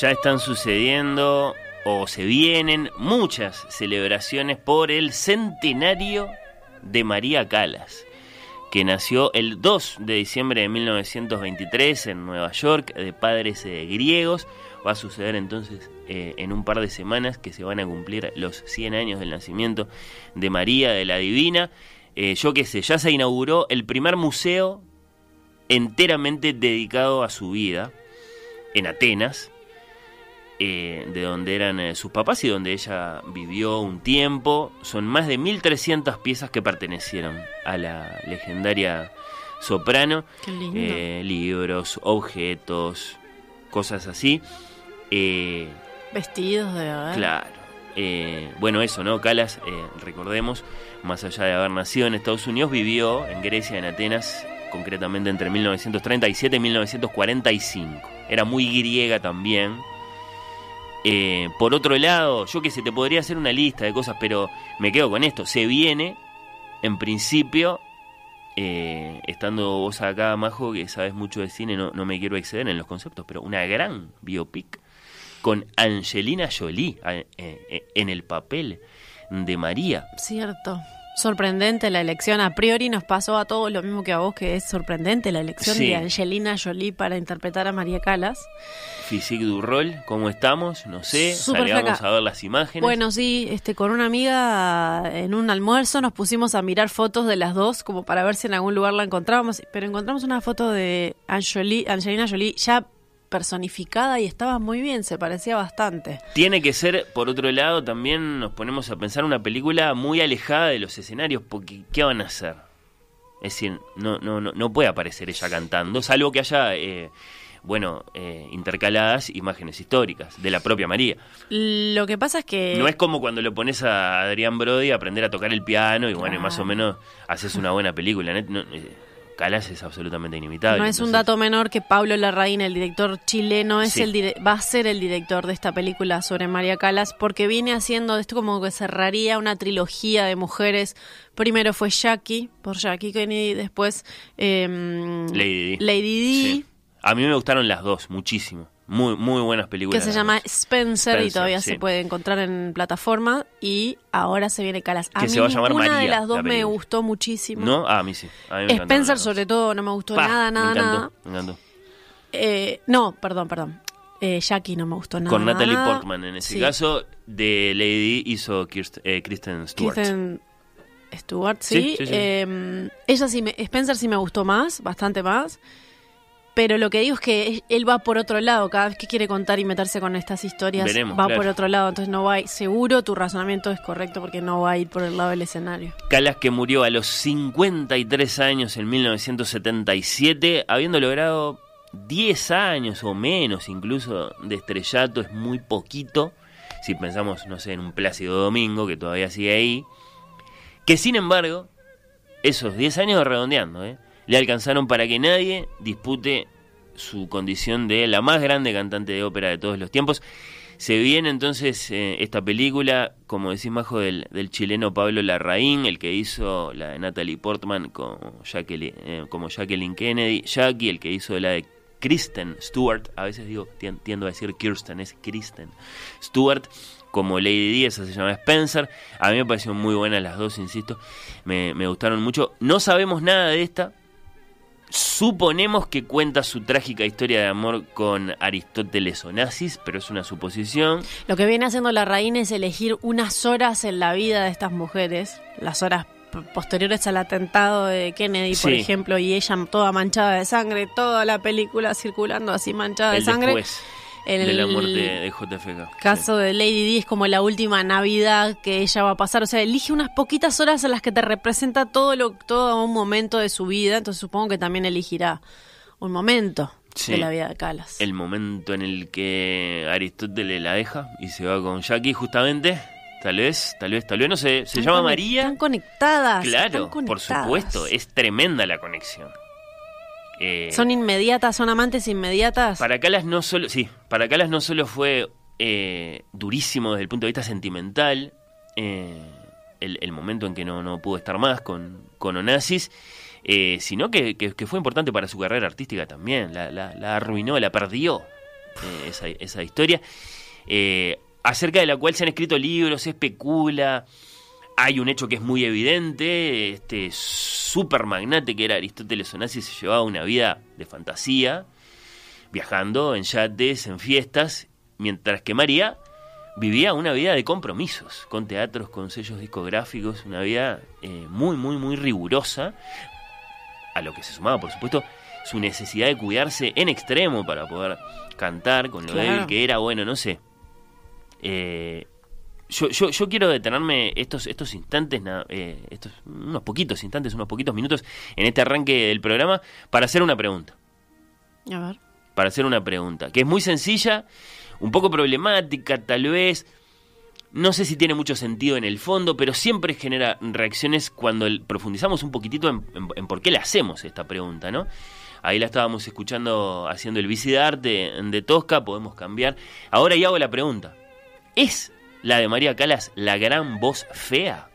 Ya están sucediendo o se vienen muchas celebraciones por el centenario de María Calas, que nació el 2 de diciembre de 1923 en Nueva York de padres eh, griegos. Va a suceder entonces eh, en un par de semanas que se van a cumplir los 100 años del nacimiento de María de la Divina. Eh, yo qué sé, ya se inauguró el primer museo enteramente dedicado a su vida en Atenas, eh, de donde eran eh, sus papás y donde ella vivió un tiempo. Son más de 1.300 piezas que pertenecieron a la legendaria soprano. Eh, libros, objetos, cosas así. Vestidos de verdad. Claro. bueno, eso, ¿no? Calas, recordemos, más allá de haber nacido en Estados Unidos, vivió en Grecia, en Atenas, concretamente entre 1937 y 1945. Era muy griega también eh, por otro lado, yo que sé, te podría hacer una lista de cosas, pero me quedo con esto. Se viene, en principio, eh, estando vos acá, Majo, que sabes mucho de cine, no, no me quiero exceder en los conceptos, pero una gran biopic con Angelina Jolie eh, en el papel de María. Cierto sorprendente la elección. A priori nos pasó a todos lo mismo que a vos, que es sorprendente la elección de Angelina Jolie para interpretar a María Calas. Physique du rol, ¿cómo estamos? No sé, salíamos a ver las imágenes. Bueno, sí, este, con una amiga en un almuerzo nos pusimos a mirar fotos de las dos como para ver si en algún lugar la encontrábamos, pero encontramos una foto de Angelina Jolie ya personificada y estaba muy bien, se parecía bastante. Tiene que ser, por otro lado, también nos ponemos a pensar una película muy alejada de los escenarios, porque ¿qué van a hacer? Es decir, no, no, no, no puede aparecer ella cantando, salvo que haya, eh, bueno, eh, intercaladas imágenes históricas de la propia María. Lo que pasa es que... No es como cuando lo pones a Adrián Brody a aprender a tocar el piano y bueno, más o menos haces una buena película. No, eh, Calas es absolutamente inimitable. No es un dato menor que Pablo Larraín, el director chileno, es el va a ser el director de esta película sobre María Calas, porque viene haciendo esto como que cerraría una trilogía de mujeres. Primero fue Jackie, por Jackie Kennedy, después em, Lady Di. Lady A mí me gustaron las dos, muchísimo. Muy, muy buenas películas. Que se llama Spencer, y todavía se puede encontrar en plataforma. Y ahora se viene Calas. A que se va a llamar María, de las dos me gustó muchísimo. ¿No? Ah, a mí sí. Spencer, sobre todo, no me gustó nada, nada, nada. Me encantó. Eh, no, perdón, perdón. Eh, Jackie no me gustó nada. Con Natalie Portman en ese caso. De Lady hizo eh, Kristen Stewart. Kristen Stewart, sí. Em, ella sí me, Spencer sí me gustó más, bastante más. Pero lo que digo es que él va por otro lado, cada vez que quiere contar y meterse con estas historias, va por otro lado, entonces no va a ir, seguro tu razonamiento es correcto porque no va a ir por el lado del escenario. Calas que murió a los 53 años en 1977, habiendo logrado 10 años o menos incluso de estrellato, es muy poquito, si pensamos, no sé, en un Plácido Domingo que todavía sigue ahí, que sin embargo, esos 10 años redondeando, ¿eh? Le alcanzaron para que nadie dispute su condición de la más grande cantante de ópera de todos los tiempos. Se viene entonces eh, esta película, como decís Majo, del, del, chileno Pablo Larraín, el que hizo la de Natalie Portman como Jacqueline, eh, como Jacqueline Kennedy, Jackie, el que hizo la de Kristen Stewart, a veces digo, tiendo a decir Kirsten, es Kristen Stewart, como Lady Di, se llama Spencer. A mí me parecieron muy buenas las dos, insisto, me gustaron mucho. No sabemos nada de esta, Suponemos que cuenta su trágica historia de amor con Aristóteles Onassis, pero es una suposición. Lo que viene haciendo la reina es elegir unas horas en la vida de estas mujeres, las horas posteriores al atentado de Kennedy, por ejemplo, y ella toda manchada de sangre, toda la película circulando así manchada de sangre de la muerte de JFK. Caso de Lady Di es como la última Navidad que ella va a pasar. O sea, elige unas poquitas horas en las que te representa todo, lo, todo un momento de su vida. Entonces supongo que también elegirá un momento de la vida de Calas. El momento en el que Aristóteles la deja y se va con Jackie, justamente. Tal vez, tal vez, tal vez, no sé, se llama María. Están conectadas. Claro, por supuesto, es tremenda la conexión. Eh, ¿Son inmediatas, son amantes inmediatas? Para Calas no solo, sí, para Calas no solo fue eh, durísimo desde el punto de vista sentimental, eh, el, momento en que no, no pudo estar más con, con Onassis, sino que, fue importante para su carrera artística también, la, la, arruinó, la perdió esa, esa, historia, acerca de la cual se han escrito libros, se especula, hay un hecho que es muy evidente, este super magnate que era Aristóteles Onassis se llevaba una vida de fantasía, viajando en yates, en fiestas, mientras que María vivía una vida de compromisos, con teatros, con sellos discográficos, una vida eh, muy, muy, muy rigurosa, a lo que se sumaba, por supuesto, su necesidad de cuidarse en extremo para poder cantar, con lo débil que era, bueno, no sé. Eh, yo, yo, yo, quiero detenerme estos, estos instantes, eh, estos, unos poquitos instantes, unos poquitos minutos en este arranque del programa para hacer una pregunta. A ver. Para hacer una pregunta, que es muy sencilla, un poco problemática tal vez, no sé si tiene mucho sentido en el fondo, pero siempre genera reacciones cuando profundizamos un poquitito en, en, por qué le hacemos esta pregunta, ¿no? Ahí la estábamos escuchando haciendo el bici de arte de Tosca, podemos cambiar. Ahora ya hago la pregunta. ¿Es la de María Calas, la gran voz fea.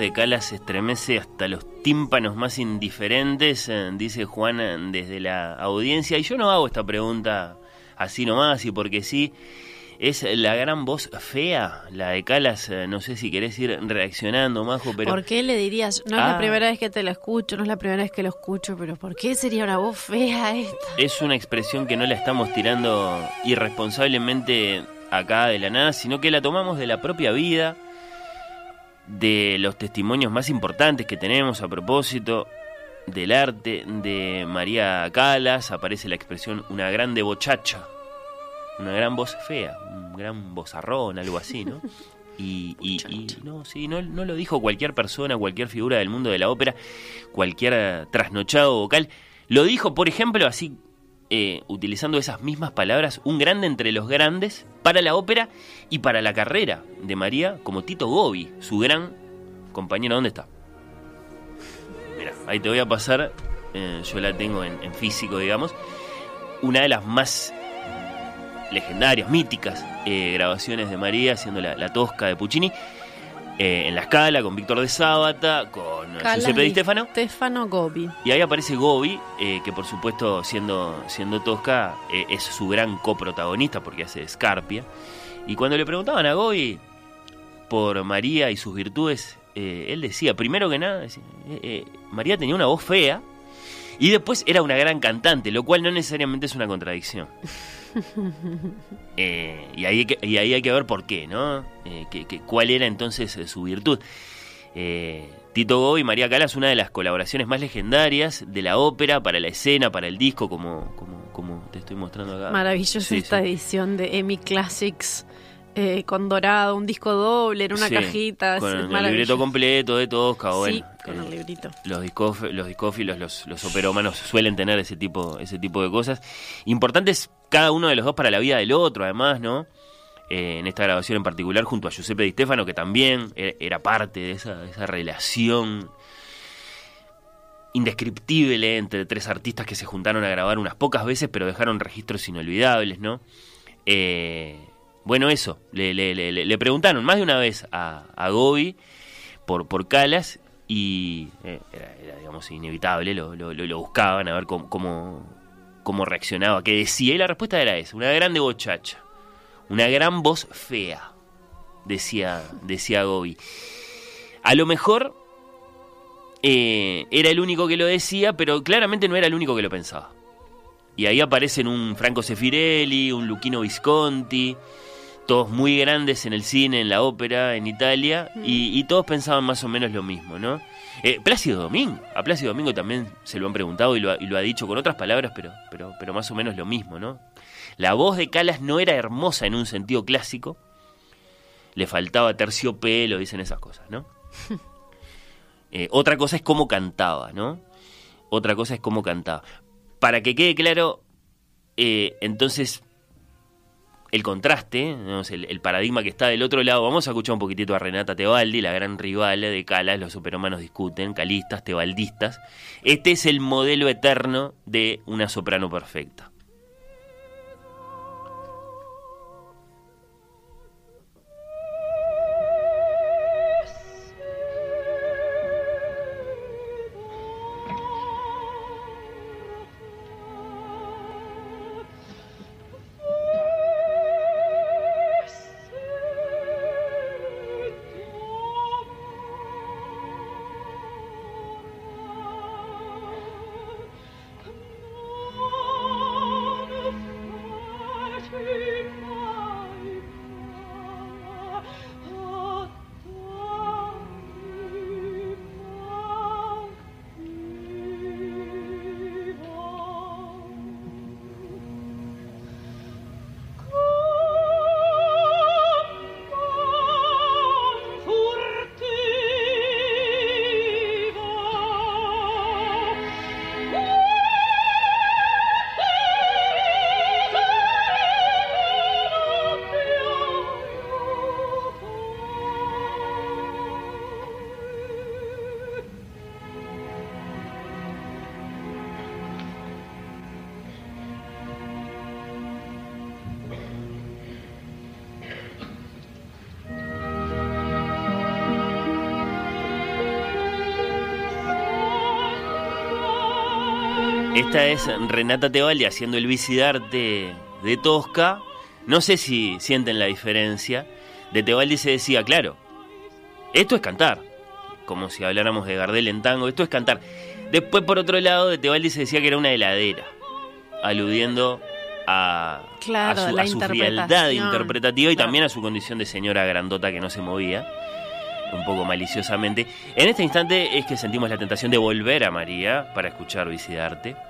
De Calas se estremece hasta los tímpanos más indiferentes, eh, dice Juan eh, desde la audiencia. Y yo no hago esta pregunta así nomás y porque sí. Es la gran voz fea, la de Calas. Eh, no sé si querés ir reaccionando, Majo, pero. ¿Por qué le dirías? No es la ah. primera vez que te la escucho, no es la primera vez que lo escucho, pero ¿por qué sería una voz fea esta? Es una expresión que no la estamos tirando irresponsablemente acá de la nada, sino que la tomamos de la propia vida de los testimonios más importantes que tenemos a propósito del arte de María Calas, aparece la expresión una grande bochacha, una gran voz fea, un gran vozarrón, algo así, ¿no? Y, no, sí, no, no lo dijo cualquier persona, cualquier figura del mundo de la ópera, cualquier trasnochado vocal. Lo dijo, por ejemplo, así eh, utilizando esas mismas palabras, un grande entre los grandes para la ópera y para la carrera de María, como Tito Gobi, su gran compañero. ¿Dónde está? Mira, ahí te voy a pasar, eh, yo la tengo en, físico, digamos, una de las más legendarias, míticas eh, grabaciones de María, haciendo la tosca de Puccini. Eh, en la escala con Víctor de Sábata, con Giuseppe Di Stefano. Stefano Gobi. Y ahí aparece Gobi, eh, que por supuesto siendo, siendo Tosca eh, es su gran coprotagonista porque hace Scarpia. Y cuando le preguntaban a Gobi por María y sus virtudes, él decía, primero que nada, María tenía una voz fea y después era una gran cantante, lo cual no necesariamente es una contradicción. Eh, y, ahí, y ahí hay que ver por qué, ¿no? Eh, que, ¿Cuál era entonces eh, su virtud? Tito Go y María Calas, una de las colaboraciones más legendarias de la ópera, para la escena, para el disco, como, como, como te estoy mostrando acá. Maravillosa esta edición de Emmy Classics. Con dorado, un disco doble en una cajita. Con el libreto completo de Tosca, bueno. Sí, con el librito. Los, los discófilos, los, los operómanos suelen tener ese tipo, ese tipo de cosas. Importantes cada uno de los dos para la vida del otro, además, ¿no? Eh, en esta grabación en particular, junto a Giuseppe Di Stefano, que también e-, era parte de esa, relación indescriptible entre tres artistas que se juntaron a grabar unas pocas veces, pero dejaron registros inolvidables, ¿no? Eh, bueno, eso, le, preguntaron más de una vez a, a Gobi por, por Calas y eh, era, digamos, inevitable, lo, lo, buscaban a ver cómo cómo reaccionaba, qué decía, y la respuesta era esa, una grande bochacha, una gran voz fea, decía, decía Gobi. A lo mejor eh, era el único que lo decía, pero claramente no era el único que lo pensaba. Y ahí aparecen un Franco Sefirelli, un Luchino Visconti, todos muy grandes en el cine, en la ópera, en Italia, y, y todos pensaban más o menos lo mismo, ¿no? Eh, Plácido Domingo, a Plácido Domingo también se lo han preguntado y lo, ha, dicho con otras palabras, pero, pero, pero más o menos lo mismo, ¿no? La voz de Calas no era hermosa en un sentido clásico, le faltaba terciopelo, dicen esas cosas, ¿no? Eh, otra cosa es cómo cantaba, ¿no? Otra cosa es cómo cantaba. Para que quede claro, eh, entonces el contraste, el, paradigma que está del otro lado. Vamos a escuchar un poquitito a Renata Tebaldi, la gran rival de Calas, los superhumanos discuten, calistas, tebaldistas. Este es el modelo eterno de una soprano perfecta. Esta es Renata Tebaldi haciendo el bicidarte de Tosca. No sé si sienten la diferencia. De Tebaldi se decía, claro, esto es cantar. Como si habláramos de Gardel en tango, esto es cantar. Después, por otro lado, de Tebaldi se decía que era una heladera, aludiendo a, su, frialdad interpretativa y también a su condición de señora grandota que no se movía, un poco maliciosamente. En este instante es que sentimos la tentación de volver a María para escuchar Vicidarte.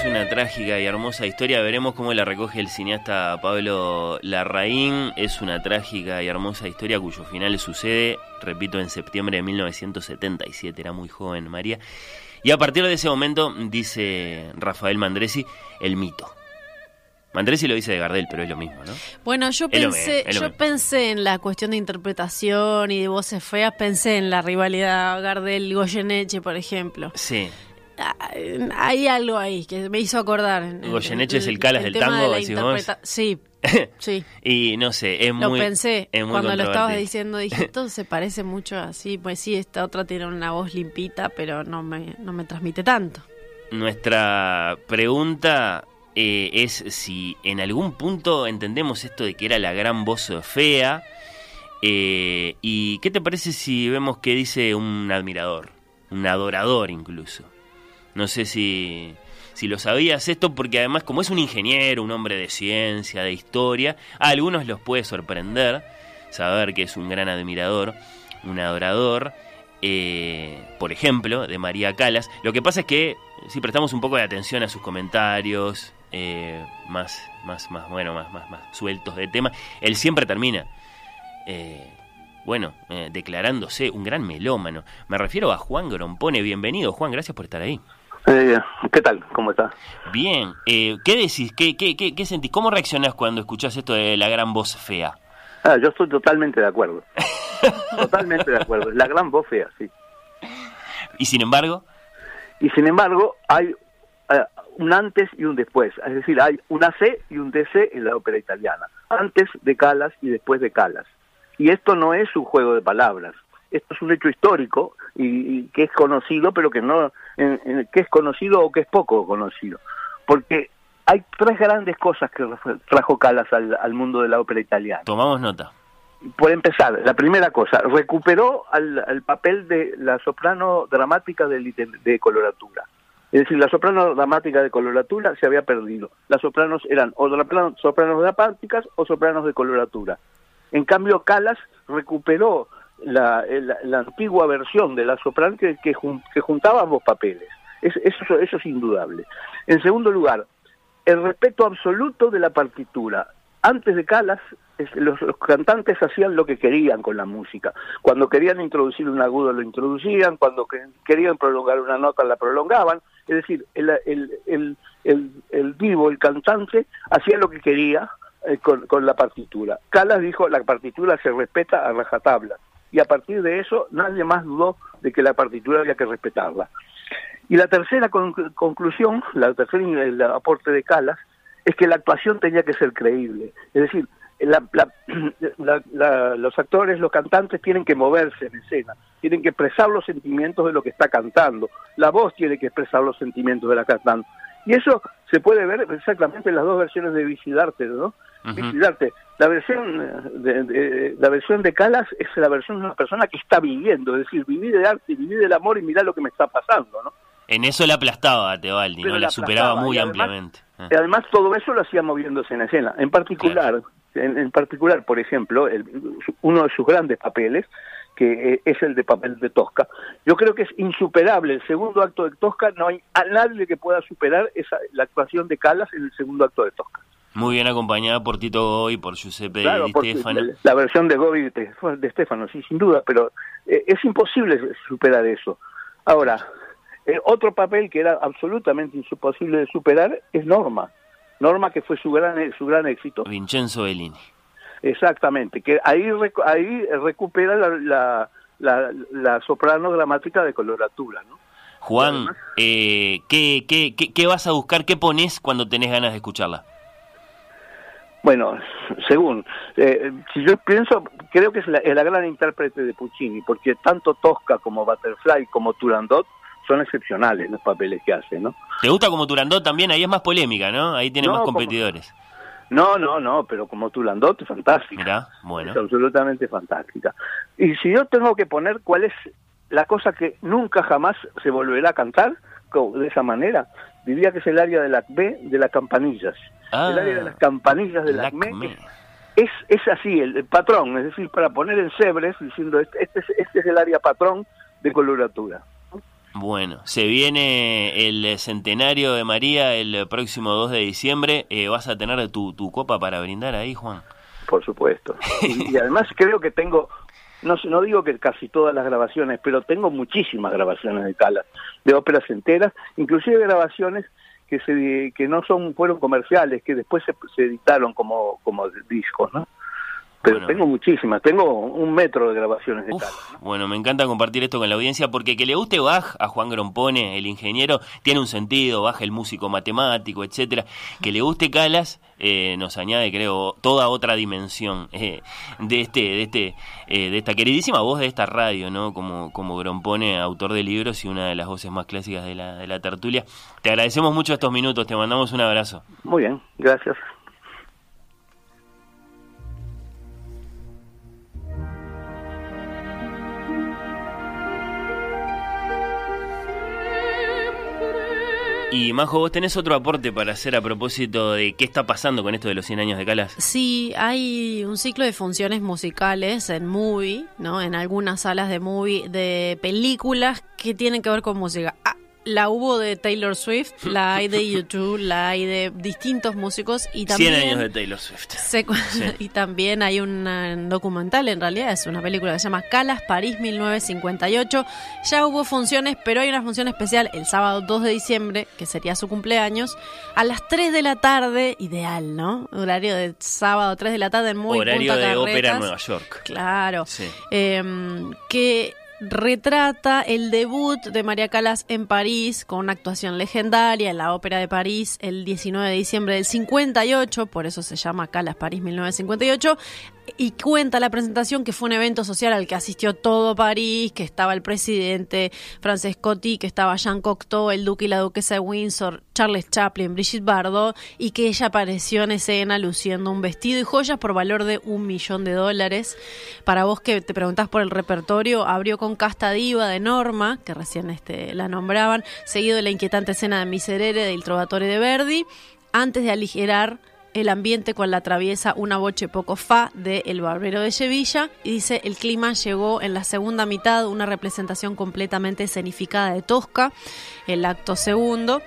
Es una trágica y hermosa historia. Veremos cómo la recoge el cineasta Pablo Larraín. Es una trágica y hermosa historia cuyo final sucede, repito, en septiembre de 1977. Era muy joven María. Y a partir de ese momento, dice Rafael Mandresi, el mito. Mandresi lo dice de Gardel, pero es lo mismo, ¿no? Bueno, yo pensé, yo pensé en la cuestión de interpretación y de voces feas, pensé en la rivalidad Gardel-Goyeneche, por ejemplo. Sí. Ah, hay algo ahí que me hizo acordar. Goyeneche es el Calas del tango, Sí, sí. y no sé, es lo muy. Lo pensé. cuando lo estabas diciendo, dije, esto se parece mucho así. Pues sí, esta otra tiene una voz limpita, pero no me, no me transmite tanto. Nuestra pregunta eh, es si en algún punto entendemos esto de que era la gran voz fea. Eh, ¿Y qué te parece si vemos que dice un admirador? Un adorador incluso. No sé si, si lo sabías esto, porque además como es un ingeniero, un hombre de ciencia, de historia, a algunos los puede sorprender saber que es un gran admirador, un adorador, eh, por ejemplo, de María Calas. Lo que pasa es que si prestamos un poco de atención a sus comentarios, eh, más, más, más, bueno, más, más, más sueltos de tema, él siempre termina. Eh, bueno, declarándose un gran melómano. Me refiero a Juan Grompone. Bienvenido, Juan, gracias por estar ahí. Eh, ¿Qué tal? ¿Cómo estás? Bien. Eh, ¿Qué decís? ¿Qué, qué, qué, sentís? ¿Cómo reaccionás cuando escuchás esto de la gran voz fea? Ah, yo estoy totalmente de acuerdo. totalmente de acuerdo. La gran voz fea, sí. ¿Y sin embargo? Y sin embargo, hay eh, un antes y un después. Es decir, hay una C y un DC en la ópera italiana. Antes de Calas y después de Calas. Y esto no es un juego de palabras esto es un hecho histórico y, que es conocido, pero que no, que es conocido o que es poco conocido. Porque hay tres grandes cosas que trajo Calas al, mundo de la ópera italiana. Tomamos nota. Por empezar, la primera cosa, recuperó al, papel de la soprano dramática de, de, coloratura. Es decir, la soprano dramática de coloratura se había perdido. Las sopranos eran o sopranos dramáticas o sopranos de coloratura. En cambio, Calas recuperó la, la, antigua versión de la soprano que, que, juntaba ambos papeles. eso, eso es indudable. En segundo lugar, el respeto absoluto de la partitura. Antes de Calas, los, cantantes hacían lo que querían con la música. Cuando querían introducir un agudo lo introducían, cuando querían prolongar una nota la prolongaban. Es decir, el, el, el, el vivo, el cantante, hacía lo que quería eh, con, con, la partitura. Calas dijo, la partitura se respeta a rajatabla y a partir de eso nadie más dudó de que la partitura había que respetarla. Y la tercera conclusión, la tercera el aporte de Calas, es que la actuación tenía que ser creíble. Es decir, los actores, los cantantes tienen que moverse en escena, tienen que expresar los sentimientos de lo que está cantando, la voz tiene que expresar los sentimientos de la cantante. Y eso se puede ver exactamente en las dos versiones de Vicidarte, ¿no? la versión de, la versión de Calas es la versión de una persona que está viviendo, es decir, vivir de arte, vivir del amor y mirar lo que me está pasando, ¿no? En eso la aplastaba a Teobaldi, ¿no? La, superaba muy ampliamente. Ah. Y además todo eso lo hacía moviéndose en escena. En particular, en, particular, por ejemplo, uno de sus grandes papeles, que eh, es el de papel de Tosca. Yo creo que es insuperable el segundo acto de Tosca, no hay a nadie que pueda superar esa, la actuación de Calas en el segundo acto de Tosca. Muy bien acompañada por Tito Goy, por Giuseppe claro, Stefano. La versión de Goy de, de Stefano, sí, sin duda, pero eh, es imposible superar eso. Ahora, eh, otro papel que era absolutamente imposible de superar es Norma. Norma que fue su gran su gran éxito. Vincenzo Bellini. Exactamente, que ahí ahí recupera la, la, la, soprano dramática de coloratura, ¿no? Juan, eh, ¿qué, qué, qué, vas a buscar? ¿Qué pones cuando tenés ganas de escucharla? Bueno, según, eh, si yo pienso, creo que es la, la, gran intérprete de Puccini, porque tanto Tosca como Butterfly como Turandot son excepcionales los papeles que hace, ¿no? ¿Te gusta como Turandot también? Ahí es más polémica, ¿no? Ahí tiene más competidores. No, no, no, pero como Turandot es fantástica. Mirá, bueno. Es absolutamente fantástica. Y si yo tengo que poner cuál es la cosa que nunca jamás se volverá a cantar de esa manera, diría que es el área de la B de las campanillas. el área de las campanillas de la ACME es, es así, el, patrón, es decir, para poner en cebres, diciendo, este, este, este es el área patrón de coloratura. Bueno, se viene el centenario de María el próximo 2 de diciembre. Eh, ¿Vas a tener tu, tu copa para brindar ahí, Juan? Por supuesto. y, además creo que tengo, no, no digo que casi todas las grabaciones, pero tengo muchísimas grabaciones de Calas, de óperas enteras, inclusive grabaciones que se que no son fueron comerciales, que después se, se editaron como, como discos, ¿no? Pero tengo muchísimas, tengo un metro de grabaciones de Calas. Bueno, me encanta compartir esto con la audiencia porque que le guste Bach a Juan Grompone, el ingeniero, tiene un sentido, Bach el músico matemático, etcétera. Que le guste Calas eh, nos añade, creo, toda otra dimensión eh, de este, de este, eh, de esta queridísima voz de esta radio, ¿no? Como, como Grompone, autor de libros y una de las voces más clásicas de la, de la tertulia. Te agradecemos mucho estos minutos, te mandamos un abrazo. Muy bien, gracias. Y Majo, vos tenés otro aporte para hacer a propósito de qué está pasando con esto de los 100 años de Calas. Sí, hay un ciclo de funciones musicales en movie, ¿no? En algunas salas de movie de películas que tienen que ver con música. Ah, la hubo de Taylor Swift, la hay de YouTube, la hay de distintos músicos y también... 100 años de Taylor Swift. Y también hay un documental, en realidad es una película que se llama Calas, París 1958. Ya hubo funciones, pero hay una función especial el sábado 2 de diciembre, que sería su cumpleaños, a las 3 de la tarde, ideal, ¿no? Horario de sábado 3 de la tarde, muy Horario de ópera en Nueva York. Claro. Sí. Em, que retrata el debut de María Calas en París con una actuación legendaria en la Ópera de París el 19 de diciembre del 58, por eso se llama Calas París 1958, y cuenta la presentación que fue un evento social al que asistió todo París, que estaba el presidente Francescotti, que estaba Jean Cocteau, el duque y la duquesa de Windsor, Charles Chaplin, Brigitte Bardot, y que ella apareció en escena luciendo un vestido y joyas por valor de un millón de dólares. Para vos que te preguntás por el repertorio, abrió con Casta Diva de Norma, que recién este, la nombraban, seguido de la inquietante escena de Miserere del Trovatore de Verdi, antes de aligerar el ambiente con la traviesa Una boche poco fa de El Barbero de Sevilla y dice el clima llegó en la segunda mitad una representación completamente escenificada de Tosca, el acto segundo.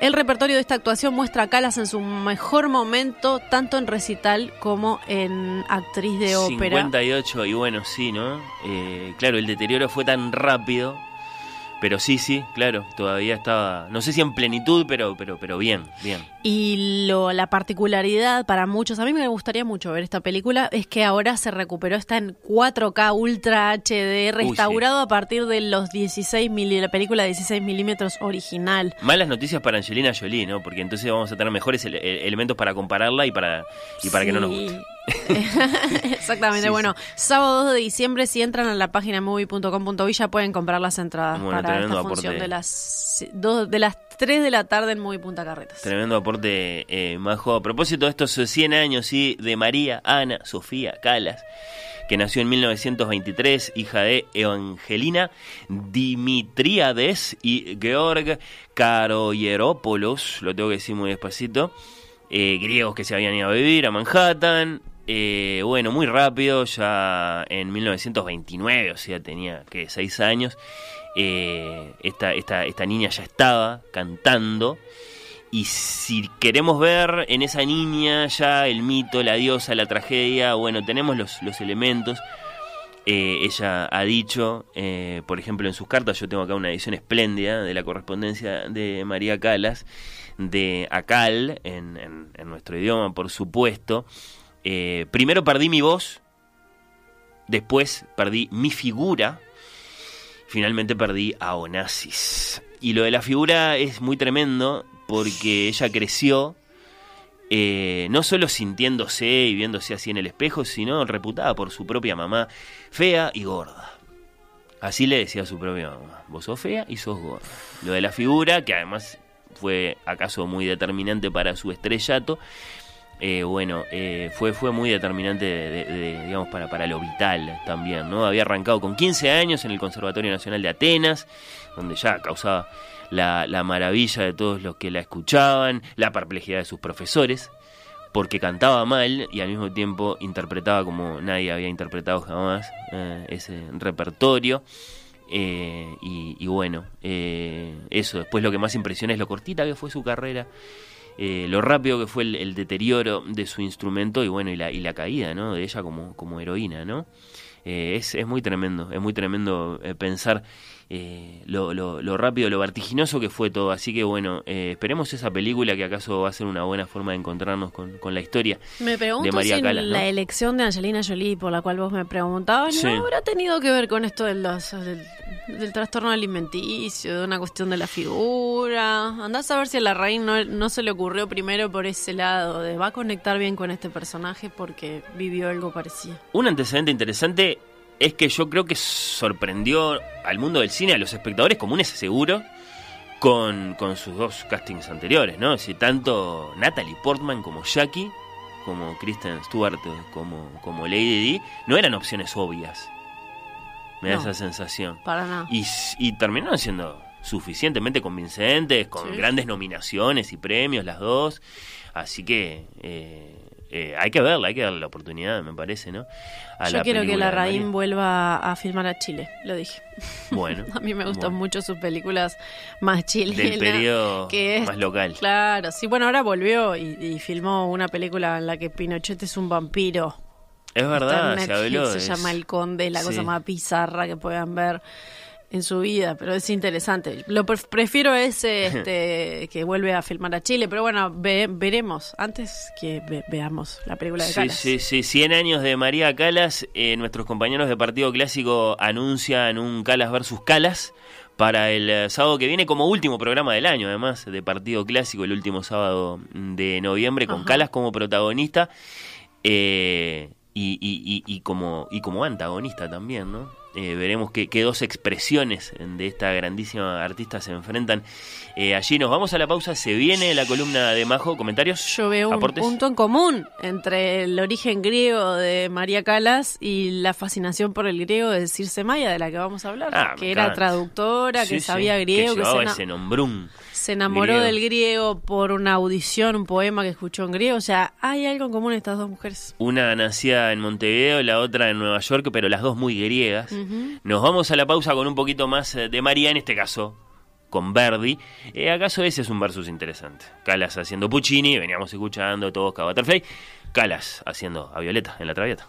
El repertorio de esta actuación muestra a Calas en su mejor momento, tanto en recital como en actriz de ópera. 58, y bueno, sí, ¿no? Eh, claro, el deterioro fue tan rápido pero sí, sí, claro, todavía estaba, no sé si en plenitud, pero, pero, pero bien, bien. Y lo, la particularidad para muchos, a mí me gustaría mucho ver esta película, es que ahora se recuperó, está en 4K Ultra HD, restaurado a partir de los 16 milímetros, la película de 16 milímetros original. Malas noticias para Angelina Jolie, ¿no? Porque entonces vamos a tener mejores elementos para compararla y para, y para que no nos guste. Exactamente, bueno, sábado 2 de diciembre, si entran a la página movie.com.uy ya pueden comprar las entradas para esta función de las, de las 3 de la tarde en Movie Punta Carretas. Tremendo aporte, eh, Majo. A propósito de estos 100 años, ¿sí? de María Ana Sofía Calas, que nació en 1923, hija de Evangelina Dimitriades y Georg Karoyeropoulos, lo tengo que decir muy despacito, eh, griegos que se habían ido a vivir a Manhattan, eh, bueno, muy rápido, ya en 1929, o sea, tenía que 6 años, eh, esta, esta, esta niña ya estaba cantando. Y si queremos ver en esa niña ya el mito, la diosa, la tragedia, bueno, tenemos los, los elementos. Eh, ella ha dicho, por ejemplo, en sus cartas, yo tengo acá una edición espléndida de la correspondencia de María Calas, de Acal, en, en nuestro idioma, por supuesto, eh, primero perdí mi voz, después perdí mi figura, finalmente perdí a Onassis. Y lo de la figura es muy tremendo porque ella creció eh, no solo sintiéndose y viéndose así en el espejo, sino reputada por su propia mamá, fea y gorda. Así le decía a su propia mamá, vos sos fea y sos gorda. Lo de la figura, que además fue acaso muy determinante para su estrellato, eh, bueno, eh, fue, fue muy determinante, digamos, para, para lo vital también, ¿no? Había arrancado con 15 años en el Conservatorio Nacional de Atenas, donde ya causaba la, la maravilla de todos los que la escuchaban, la perplejidad de sus profesores, porque cantaba mal y al mismo tiempo interpretaba como nadie había interpretado jamás eh, ese repertorio. y, y, bueno, eso, después lo que más impresiona es lo cortita que fue su carrera eh, lo rápido que fue el, deterioro de su instrumento y bueno, y la, y la caída, ¿no? De ella como, como heroína, ¿no? Eh, es, es muy tremendo, es muy tremendo eh, pensar eh, lo, lo, lo, rápido, lo vertiginoso que fue todo. Así que bueno, eh, esperemos esa película que acaso va a ser una buena forma de encontrarnos con, con la historia me pregunto de María si La elección de Angelina Jolie, por la cual vos me preguntabas, ¿no habrá tenido que ver con esto de los, del, trastorno alimenticio, de una cuestión de la figura? Andás a ver si a la raíz no, no se le ocurrió primero por ese lado, de va a conectar bien con este personaje porque vivió algo parecido. Un antecedente interesante es que yo creo que sorprendió al mundo del cine, a los espectadores comunes seguro, con, con sus dos castings anteriores, ¿no? Si tanto Natalie Portman como Jackie, como Kristen Stewart, como, como Lady Di, no eran opciones obvias. Me da esa sensación. Para nada. Y, y terminaron siendo suficientemente convincentes, con grandes nominaciones y premios las dos. Así que eh, eh, hay que verla, hay que darle la oportunidad, me parece, ¿no? Yo quiero que la Raín vuelva a filmar a Chile, lo dije. Bueno. a mí me gustan mucho sus películas más chilenas. Del periodo más local. Claro, sí, bueno, ahora volvió y, filmó una película en la que Pinochet es un vampiro. Es verdad, se habló. Se llama El Conde, la cosa más bizarra que puedan ver en su vida, pero es interesante. Lo prefiero ese este, que vuelve a filmar a Chile, pero bueno, veremos antes que veamos la película de Calas. Sí, sí, sí, 100 años de María Calas. Eh, nuestros compañeros de Partido Clásico anuncian un Calas versus Calas para el eh, sábado que viene como último programa del año, además de Partido Clásico, el último sábado de noviembre, con Calas como protagonista. Eh, y, y, y, como, y como antagonista también, ¿no? Eh, veremos qué, dos expresiones de esta grandísima artista se enfrentan. Eh, allí nos vamos a la pausa, se viene la columna de Majo, comentarios. Yo veo un punto en común entre el origen griego de María Calas y la fascinación por el griego de Circe Maya, de la que vamos a hablar, ah, que era traductora, que sabía griego. Que, que ese nombrún se enamoró del griego por una audición, un poema que escuchó en griego. O sea, hay algo en común estas dos mujeres. Una nacida en Montevideo, la otra en Nueva York, pero las dos muy griegas. Nos vamos a la pausa con un poquito más eh, de María, en este caso con Verdi. Eh, ¿Acaso ese es un versus interesante? Calas haciendo Puccini, veníamos escuchando todos Butterfly. Calas haciendo a Violeta en la Traviata.